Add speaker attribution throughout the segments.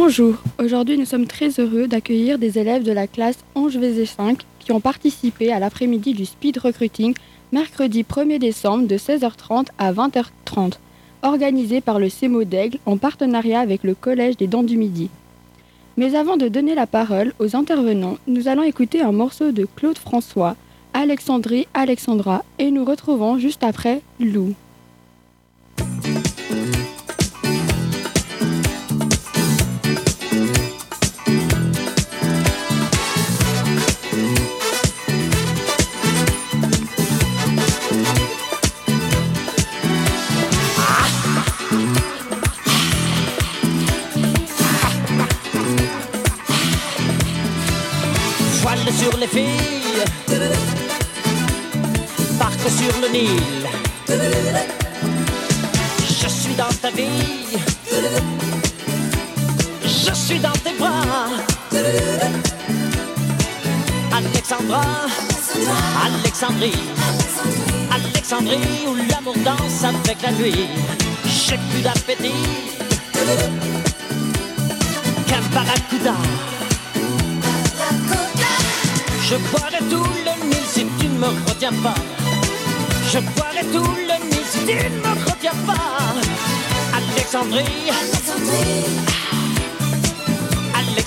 Speaker 1: Bonjour, aujourd'hui nous sommes très heureux d'accueillir des élèves de la classe 11 VZ5 qui ont participé à l'après-midi du speed recruiting mercredi 1er décembre de 16h30 à 20h30, organisé par le CEMO d'Aigle en partenariat avec le Collège des Dents du Midi. Mais avant de donner la parole aux intervenants, nous allons écouter un morceau de Claude François, Alexandrie Alexandra, et nous retrouvons juste après Lou.
Speaker 2: Alexandra, Alexandrie, Alexandrie où l'amour danse avec la nuit. J'ai plus d'appétit qu'un barracuda. Je boirai tout le Nil si tu ne me retiens pas. Je boirai tout le Nil si tu ne me retiens pas. Alexandrie,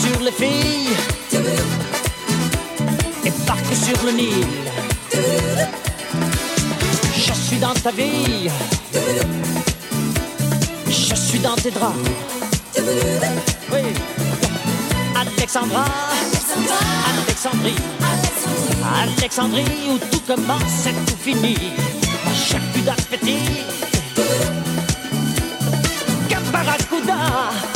Speaker 2: Sur les filles et barque sur le Nil. Je suis dans ta vie, je suis dans tes draps. Oui, Alexandra, Alexandrie, Alexandrie où tout commence et tout finit. Plus d'appétit qu'un barracuda.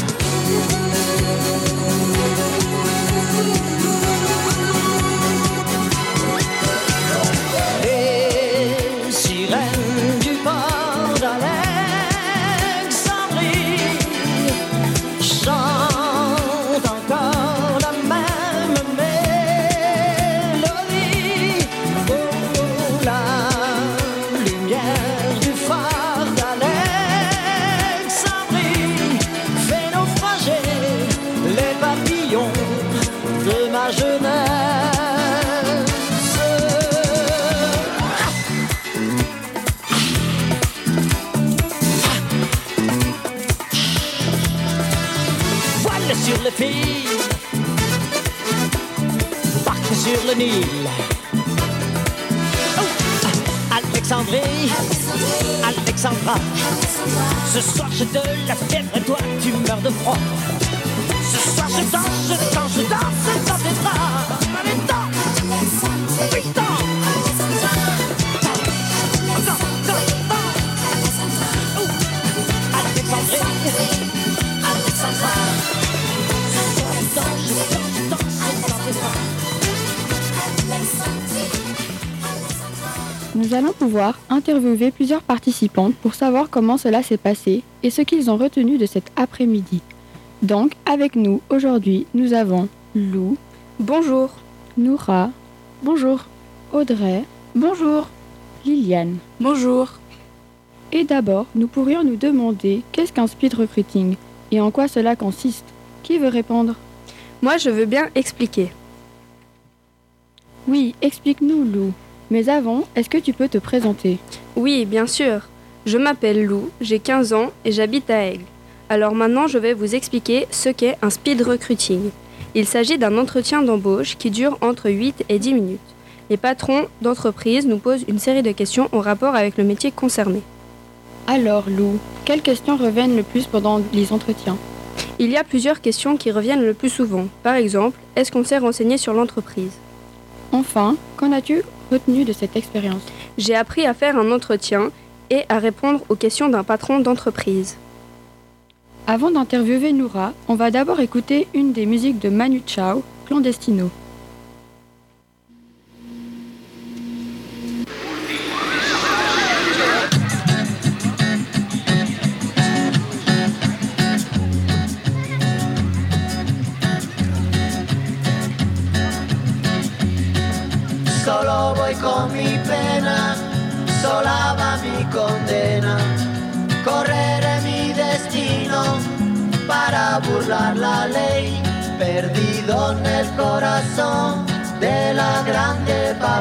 Speaker 2: Alexandrie, Alexandra, ce soir j'ai de la fièvre et toi tu meurs de froid. Ce soir je danse, je danse, je danse
Speaker 1: Nous allons pouvoir interviewer plusieurs participantes pour savoir comment cela s'est passé et ce qu'ils ont retenu de cet après-midi. Donc, avec nous aujourd'hui, nous avons Lou. Bonjour. Noura. Bonjour. Audrey. Bonjour. Liliane.
Speaker 3: Bonjour.
Speaker 1: Et d'abord, nous pourrions nous demander qu'est-ce qu'un speed recruiting et en quoi cela consiste Qui veut répondre?
Speaker 3: Moi, je veux bien expliquer.
Speaker 1: Oui, explique-nous, Lou. Mais avant, est-ce que tu peux te présenter?
Speaker 3: Oui, bien sûr. Je m'appelle Lou, j'ai 15 ans et j'habite à Aigle. Alors maintenant, je vais vous expliquer ce qu'est un speed recruiting. Il s'agit d'un entretien d'embauche qui dure entre 8 et 10 minutes. Les patrons d'entreprise nous posent une série de questions en rapport avec le métier concerné.
Speaker 1: Alors, Lou, quelles questions reviennent le plus pendant les entretiens?
Speaker 3: Il y a plusieurs questions qui reviennent le plus souvent. Par exemple, est-ce qu'on s'est renseigné sur l'entreprise?
Speaker 1: Enfin, qu'en as-tu retenu de cette expérience
Speaker 3: J'ai appris à faire un entretien et à répondre aux questions d'un patron d'entreprise.
Speaker 1: Avant d'interviewer Noura, on va d'abord écouter une des musiques de Manu Chao, Clandestino.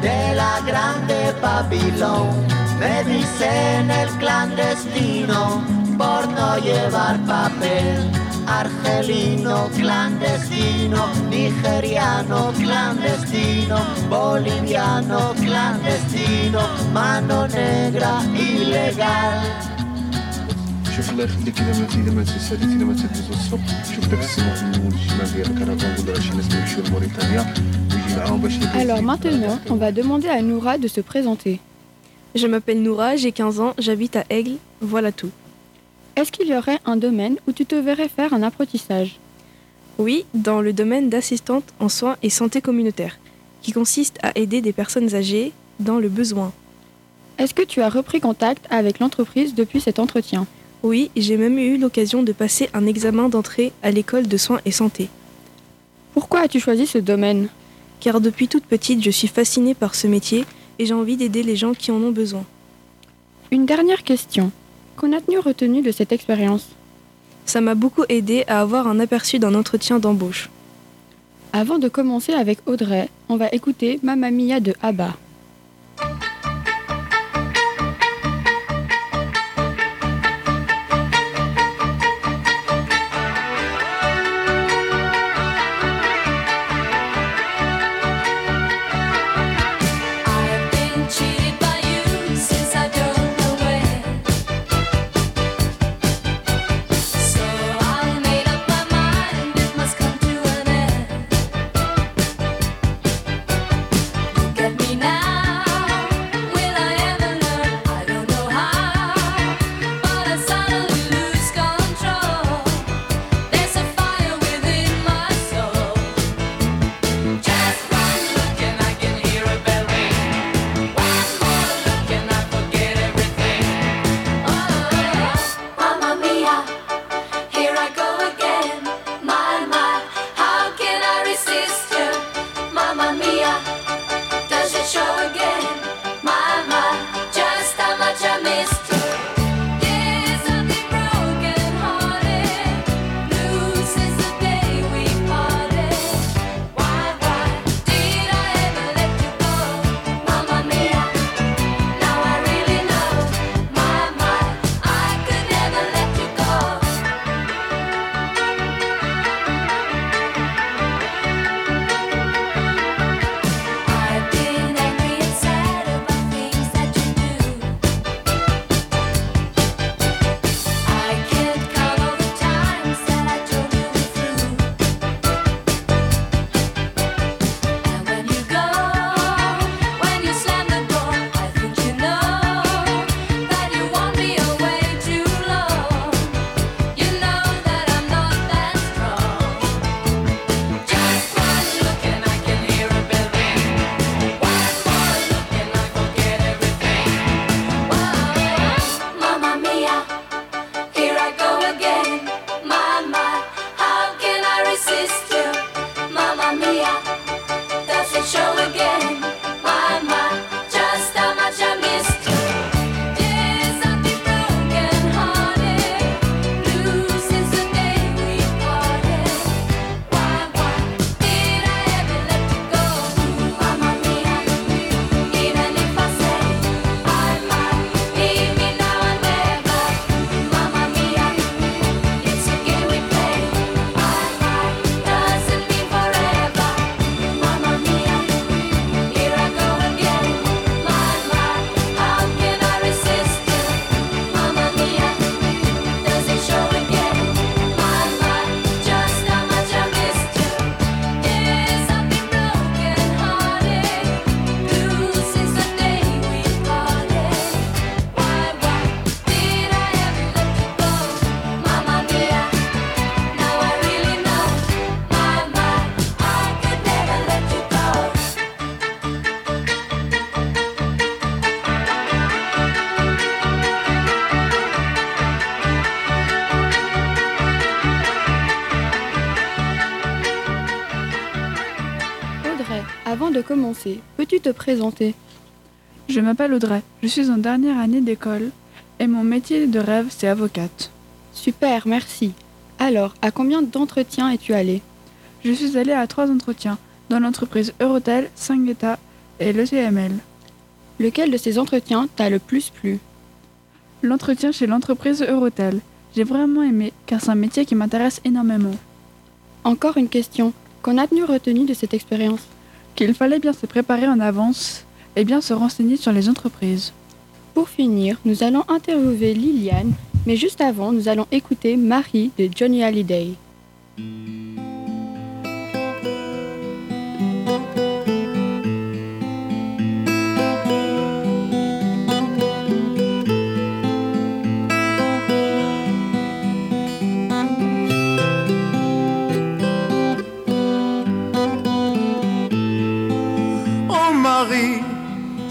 Speaker 4: de la grande Babilón. Me dicen el clandestino por no llevar papel. Argelino clandestino, nigeriano clandestino, boliviano clandestino, mano negra ilegal.
Speaker 5: شوف الله يخليك اذا ما اذا ما تسالي اذا ما تدوز السوق شوف داك السماح من الشمال ديال الكرفان نقول شي ناس يمشيو لموريتانيا
Speaker 1: Alors maintenant, on va demander à Noura de se présenter.
Speaker 3: Je m'appelle Noura, j'ai 15 ans, j'habite à Aigle, voilà tout.
Speaker 1: Est-ce qu'il y aurait un domaine où tu te verrais faire un apprentissage?
Speaker 3: Oui, dans le domaine d'assistante en soins et santé communautaire, qui consiste à aider des personnes âgées dans le besoin.
Speaker 1: Est-ce que tu as repris contact avec l'entreprise depuis cet entretien?
Speaker 3: Oui, j'ai même eu l'occasion de passer un examen d'entrée à l'école de soins et santé.
Speaker 1: Pourquoi as-tu choisi ce domaine?
Speaker 3: Car depuis toute petite, je suis fascinée par ce métier et j'ai envie d'aider les gens qui en ont besoin.
Speaker 1: Une dernière question. Qu'en as-tu retenu de cette expérience?
Speaker 3: Ça m'a beaucoup aidé à avoir un aperçu d'un entretien d'embauche.
Speaker 1: Avant de commencer avec Audrey, on va écouter Mamma Mia de ABBA. De commencer, peux-tu te présenter?
Speaker 6: Je m'appelle Audrey, je suis en dernière année d'école et mon métier de rêve c'est avocate.
Speaker 1: Super, merci. Alors, à combien d'entretiens es-tu allé
Speaker 6: Je suis allée à trois entretiens dans l'entreprise Eurotel, Sangueta et le CML.
Speaker 1: Lequel de ces entretiens t'a le plus plu?
Speaker 6: L'entretien chez l'entreprise Eurotel. J'ai vraiment aimé car c'est un métier qui m'intéresse énormément.
Speaker 1: Encore une question. Qu'en as-tu retenu de cette expérience?
Speaker 6: Qu'il fallait bien se préparer en avance et bien se renseigner sur les entreprises.
Speaker 1: Pour finir, nous allons interviewer Liliane, mais juste avant, nous allons écouter Marie de Johnny Hallyday.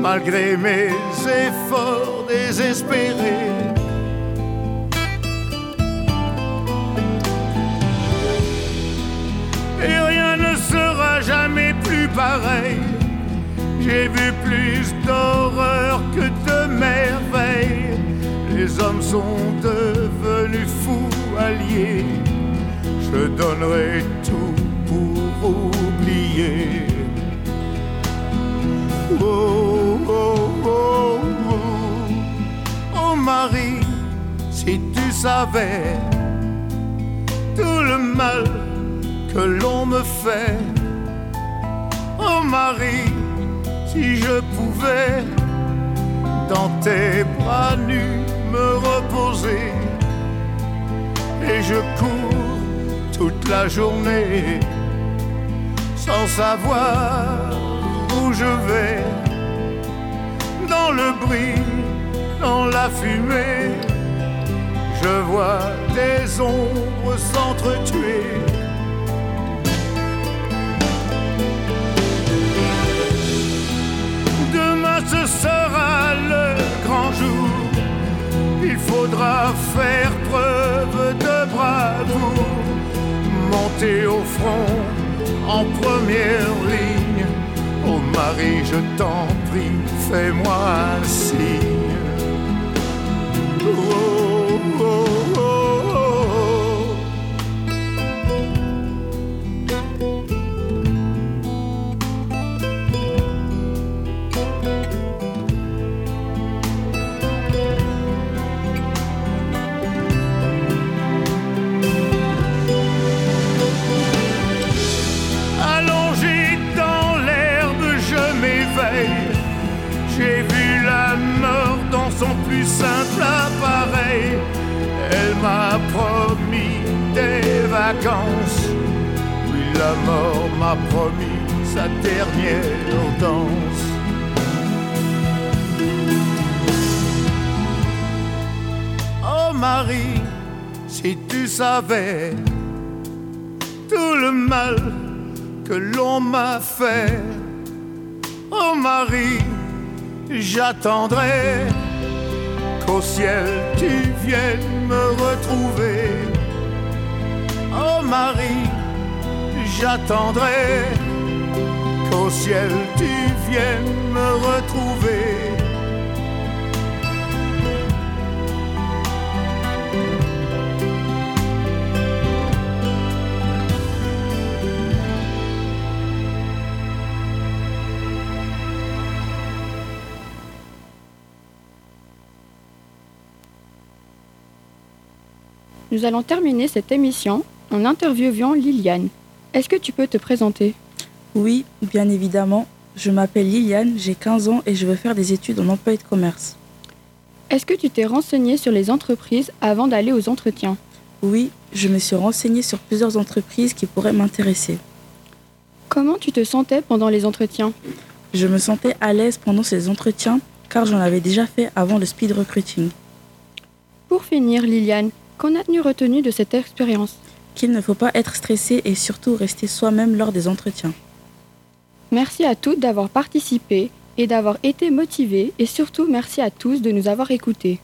Speaker 7: malgré mes efforts désespérés. Et rien ne sera jamais plus pareil. J'ai vu plus d'horreur que de merveilles. Les hommes sont devenus fous alliés. Je donnerai tout pour oublier. Oh, oh, oh, oh. Marie, si tu savais tout le mal que l'on me fait. Oh Marie, si je pouvais dans tes bras nus me reposer. Et je cours toute la journée sans savoir où je vais. Dans le bruit, dans la fumée, je vois des ombres s'entretuer. Demain ce sera le grand jour. Il faudra faire preuve de bravoure, monter au front en première ligne. Oh Marie, je t'en prie, fais-moi un signe. Oh, Marie, si tu savais tout le mal que l'on m'a fait. Oh Marie, j'attendrai qu'au ciel tu viennes me retrouver. Oh Marie, j'attendrai qu'au ciel tu viennes me retrouver.
Speaker 1: Nous allons terminer cette émission en interviewant Liliane. Est-ce que tu peux te présenter?
Speaker 8: Oui, bien évidemment. Je m'appelle Liliane, j'ai 15 ans et je veux faire des études en emploi et de commerce.
Speaker 1: Est-ce que tu t'es renseignée sur les entreprises avant d'aller aux entretiens?
Speaker 8: Oui, je me suis renseignée sur plusieurs entreprises qui pourraient m'intéresser.
Speaker 9: Comment tu te sentais pendant les entretiens?
Speaker 8: Je me sentais à l'aise pendant ces entretiens car j'en avais déjà fait avant le speed recruiting.
Speaker 9: Pour finir, Liliane, Qu'en as-tu retenu de cette expérience
Speaker 8: Qu'il ne faut pas être stressé et surtout rester soi-même lors des entretiens.
Speaker 9: Merci à toutes d'avoir participé et d'avoir été motivés et surtout merci à tous de nous avoir écoutés.